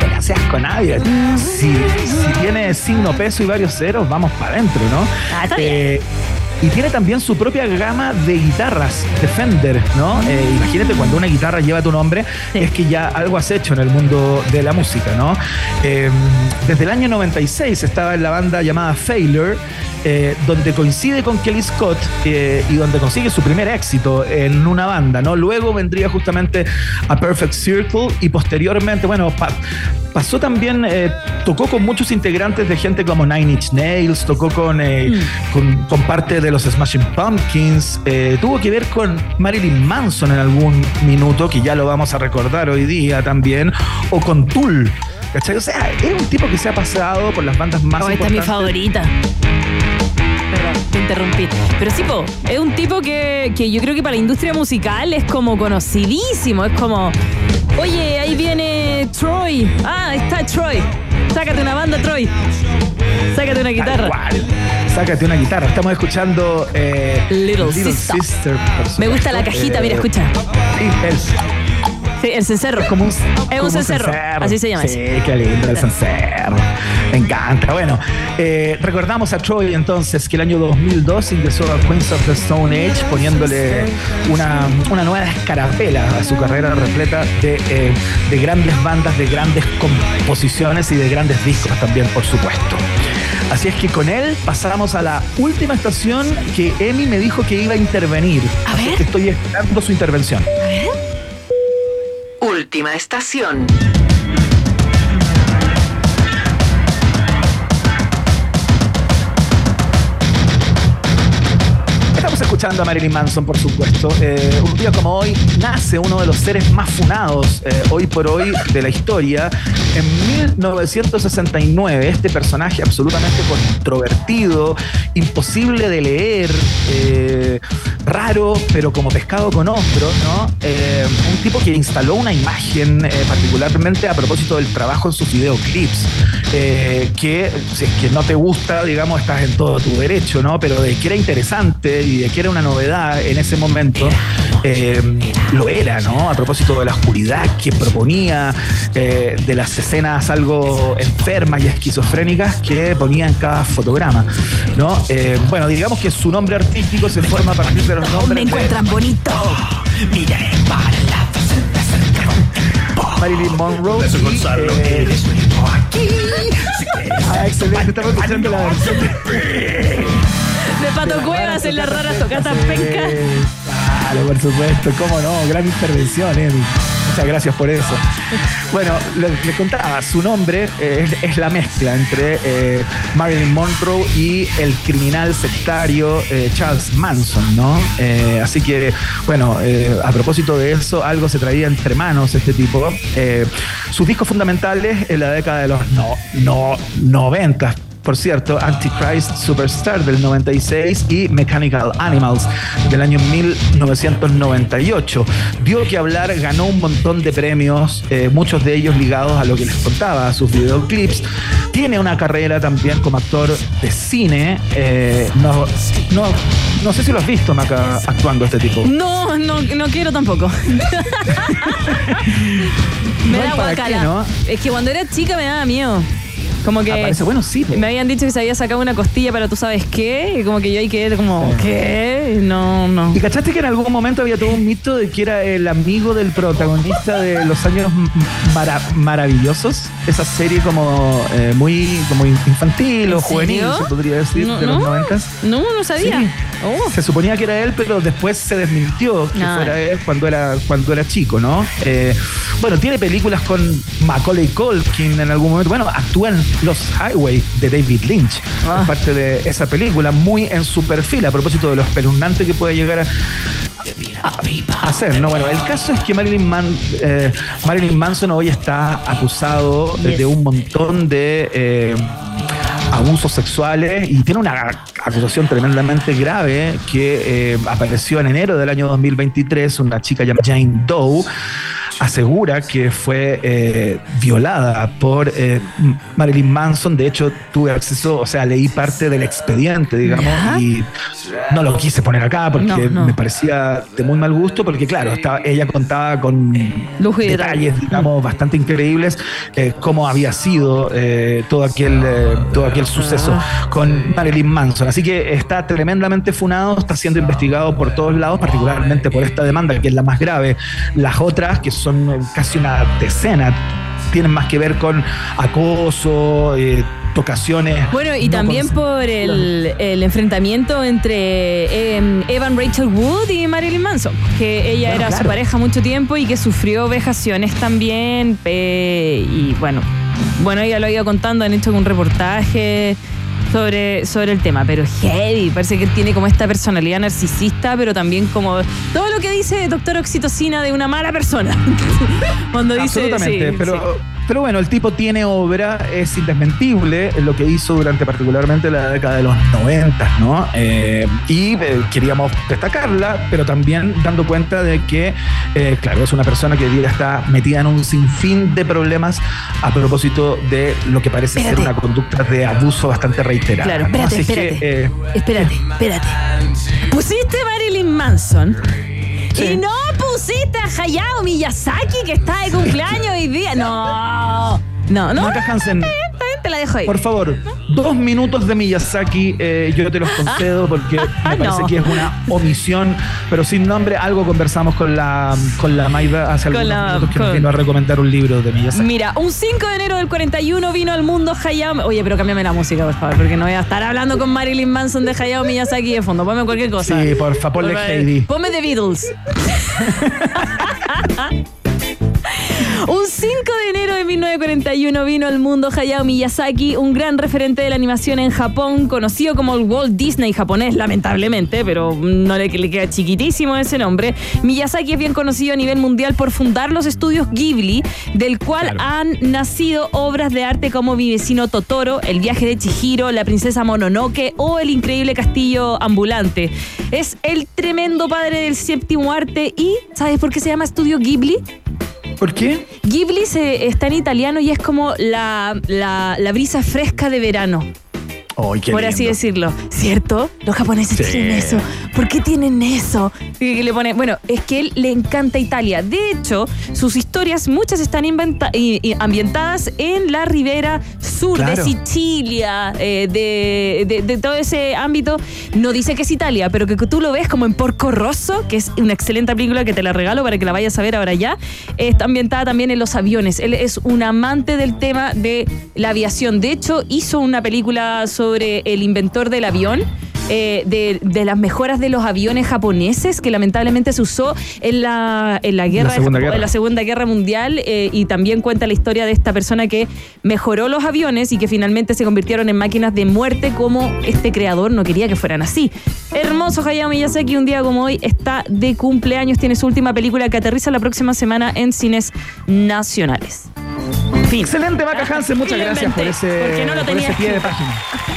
No le hace asco a nadie. Si, si tiene signo peso y varios ceros, vamos para adentro, ¿no? Ah, está Eh, y tiene también su propia gama de guitarras, de Fender, ¿no? Eh, imagínate cuando una guitarra lleva tu nombre, es que ya algo has hecho en el mundo de la música, ¿no? Eh, desde el año 96 estaba en la banda llamada Failure eh, donde coincide con Kelly Scott eh, y donde consigue su primer éxito en una banda, ¿no? Luego vendría justamente a Perfect Circle y posteriormente, bueno, pa- pasó también, eh, tocó con muchos integrantes de gente como Nine Inch Nails, tocó con, eh, con, con parte de los Smashing Pumpkins, tuvo que ver con Marilyn Manson en algún minuto, que ya lo vamos a recordar hoy día también, o con Tool. ¿Cachai? O sea, era un tipo que se ha pasado por las bandas más Oh, esta es mi favorita. Perdón, te interrumpí. Pero sí, po, es un tipo que, que yo creo que para la industria musical es como conocidísimo. Es como, oye, ahí viene Troy. Ah, está Troy. Sácate una banda, Troy. Sácate una guitarra. Sácate una guitarra. Estamos escuchando eh, Little Sister. Sister, Me gusta la cajita, Eh, mira, escucha. Sí, es Sí, el cencerro. como un, Es un cencerro. Así se llama. Sí, qué lindo el cencerro. Me encanta. Bueno, eh, recordamos a Troy entonces que el año 2002 ingresó a Queens of the Stone Age poniéndole una, una nueva escarapela a su carrera repleta de, eh, de grandes bandas, de grandes composiciones y de grandes discos también, por supuesto. Así es que con él pasamos a la última estación que Emi me dijo que iba a intervenir. Así que estoy esperando su intervención. Última estación. Estamos escuchando a Marilyn Manson, por supuesto. Eh, un día como hoy nace uno de los seres más funados eh, hoy por hoy de la historia. En 1969, este personaje absolutamente controvertido, imposible de leer, eh, raro, pero como pescado con hombros, ¿no? Tipo que instaló una imagen, eh, particularmente a propósito del trabajo en sus videoclips, eh, que si es que no te gusta, digamos, estás en todo tu derecho, ¿no? Pero de que era interesante y de que era una novedad en ese momento, eh, lo era, ¿no? A propósito de la oscuridad que proponía, de las escenas algo enfermas y esquizofrénicas que ponía en cada fotograma, ¿no? Bueno, digamos que su nombre artístico se forma a partir de los nombres. Me encuentran bonito. Marilyn Monroe. y, eh, Ah, excelente, estamos escuchando la versión De Pato Cuevas en las raras tocatas pencas. Claro, por supuesto, cómo no, gran intervención, Emi. Muchas gracias por eso. Bueno, le, le contaba, su nombre eh, es, la mezcla entre eh, Marilyn Monroe y el criminal sectario eh, Charles Manson, ¿no? Así que, bueno, a propósito de eso, algo se traía entre manos este tipo. Sus discos fundamentales en la década de los no, no, 90 por cierto, Antichrist Superstar del 96 y Mechanical Animals del año 1998. Dio que hablar, ganó un montón de premios, eh, muchos de ellos ligados a lo que les contaba, a sus videoclips. Tiene una carrera también como actor de cine. eh, no, no, no sé si lo has visto, Maca, actuando este tipo. No, no, no quiero tampoco. me No da guacala. qué, ¿no? Es que cuando era chica me daba miedo. Como que. Parece bueno, sí. Me habían dicho que se había sacado una costilla, pero tú sabes qué. Y como que yo ahí quedé como, ¿qué? No, no. ¿Y cachaste que en algún momento había todo un mito de que era el amigo del protagonista de Los Años Mara- Maravillosos? Esa serie como eh, muy como infantil o ¿En juvenil, se podría decir, No, de los no. noventas. No, no sabía. Sí. Oh. Se suponía que era él, pero después se desmintió que Ah. fuera él cuando era, cuando era chico, ¿no? Eh, bueno, tiene películas con Macaulay Culkin en algún momento. Bueno, actúa en Los Highway de David Lynch. Ah. Parte de esa película, muy en su perfil, a propósito de lo espeluznante que puede llegar a, a hacer, ¿no? Bueno, el caso es que Marilyn, Man- eh, Marilyn Manson hoy está acusado Yes. de un montón de eh, abusos sexuales y tiene una acusación tremendamente grave que eh, apareció en enero del año 2023, una chica llamada Jane Doe asegura que fue eh, violada por eh, Marilyn Manson. De hecho, tuve acceso, o sea, leí parte del expediente, digamos, ¿Ya? y no lo quise poner acá porque No, no. me parecía de muy mal gusto, porque claro, estaba, ella contaba con Lujo detalles, digamos, bastante increíbles, eh, cómo había sido todo, aquel, todo aquel suceso con Marilyn Manson. Así que está tremendamente funado, está siendo investigado por todos lados, particularmente por esta demanda, que es la más grave. Las otras, que son eh, casi una decena, tienen más que ver con acoso, eh, tocaciones. Bueno, y no también por el, el enfrentamiento entre eh, Evan Rachel Wood y Marilyn Manson, que ella Bueno, era su pareja mucho tiempo y que sufrió vejaciones también. eh, y bueno, bueno, ella lo ha ido contando, han hecho un reportaje sobre, sobre el tema, pero heavy, parece que tiene como esta personalidad narcisista, pero también como todo lo que dice Doctor Oxitocina de una mala persona. Cuando dice Absolutamente, sí, pero, sí. Pero bueno, el tipo tiene obra, es indesmentible lo que hizo durante particularmente la década de los 90, ¿no? Eh, y eh, queríamos destacarla, pero también dando cuenta de que, eh, claro, es una persona que hoy día está metida en un sinfín de problemas a propósito de lo que parece ser una conducta de abuso bastante reiterada. Claro, ¿no? espérate, Así que, espérate. eh, Espérate, espérate. Pusiste Marilyn Manson. Y no pusiste a Hayao Miyazaki que está de cumpleaños hoy día. No. No, no. Maca Hansen, Te la dejo ahí. Por favor, dos minutos de Miyazaki, eh, yo te los concedo porque me parece No. que es una omisión, pero sin nombre. Algo conversamos con la, con la Maida hace algunos la- minutos que con- nos vino a recomendar un libro de Miyazaki. Mira, un 5 de enero del 41 vino al mundo Hayao. Oye, pero cámbiame la música, por favor, porque no voy a estar hablando con Marilyn Manson de Hayao Miyazaki de fondo. Ponme cualquier cosa. Sí, ponle Por favor. Heidi. Ponme The Beatles. Un 5 de enero de 1941 vino al mundo Hayao Miyazaki, un gran referente de la animación en Japón, conocido como el Walt Disney japonés, lamentablemente, pero no le, le queda chiquitísimo ese nombre. Miyazaki es bien conocido a nivel mundial por fundar los estudios Ghibli, del cual han nacido obras de arte como Mi vecino Totoro, El viaje de Chihiro, La princesa Mononoke o El increíble castillo ambulante. Es el tremendo padre del séptimo arte y ¿sabes por qué se llama estudio Ghibli? ¿Por qué? Ghibli se, está en italiano y es como la, la- la brisa fresca de verano. Por así decirlo, ¿cierto? Los japoneses Sí. tienen eso. ¿Por qué tienen eso? Y que le pone, bueno, es que él le encanta Italia. De hecho, sus historias, muchas están inventa- y- y ambientadas en la ribera sur de. Sicilia, eh, de, de- de todo ese ámbito. No dice que es Italia, pero que tú lo ves como en Porco Rosso, que es una excelente película que te la regalo para que la vayas a ver ahora ya. Está ambientada también en los aviones. Él es un amante del tema de la aviación. De hecho, hizo una película sobre el inventor del avión. eh, de, de las mejoras de los aviones japoneses que lamentablemente se usó en la, en la guerra Segunda Guerra. en la Segunda Guerra Mundial eh, y también cuenta la historia de esta persona que mejoró los aviones y que finalmente se convirtieron en máquinas de muerte como este creador no quería que fueran así. Hermoso Hayao Miyazaki, un día como hoy está de cumpleaños, tiene su última película que aterriza la próxima semana en cines nacionales. Fin. Excelente, Maca Hansen, muchas gracias por ese, porque no lo por ese pie de página.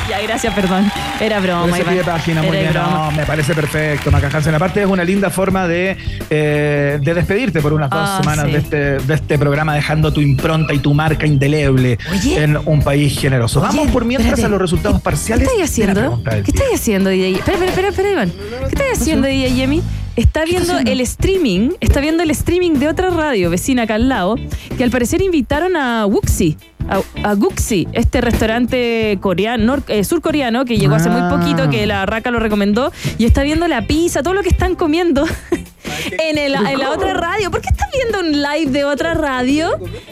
Ya, gracias, perdón. Era broma. Por ese pie de página, muy bien. No, me parece perfecto, Maca Hansen. Aparte, es una linda forma de, eh, de despedirte por unas dos Ah, semanas sí. de, este, de este programa, dejando tu impronta y tu marca indeleble en un país generoso. Oye, Vamos por mientras espérate. a los resultados ¿Qué parciales. estáis de la haciendo? ¿Qué estáis haciendo, DJ? Espera, espera, espera, espera, Iván. ¿Qué estáis haciendo, DJ Yemi? Está viendo el streaming, está viendo el streaming de otra radio vecina acá al lado, que al parecer invitaron a Wuxi, a, a Guxi, este restaurante coreano, nor- eh, surcoreano que llegó hace muy Ah. poquito, que la Raca lo recomendó, y está viendo la pizza, todo lo que están comiendo en, el- en la otra radio. ¿Por qué estás viendo un live de otra radio?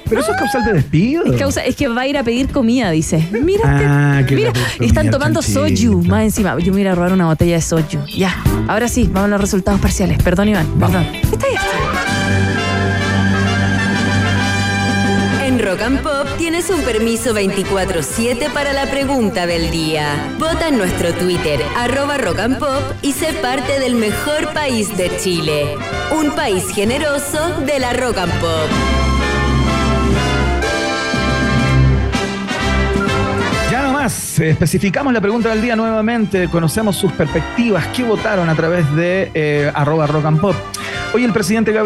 Pero eso es causal de despido. Es, causa- es que va a ir a pedir comida, dice. Mira, Ah, que mira, están tomando soju más encima. Yo me voy a robar una botella de soju. Ya, ahora sí, vamos a los resultados parciales. Perdón, Iván, perdón. ¿Qué está En Rock and Pop tienes un permiso 24-7 para la pregunta del día. Vota en nuestro Twitter, arroba Rock and Pop, y sé parte del mejor país de Chile. Un país generoso de la Rock and Pop. Ya nomás, especificamos la pregunta del día nuevamente, conocemos sus perspectivas, qué votaron a través de eh, arroba rock and pop. Hoy el presidente Gabriel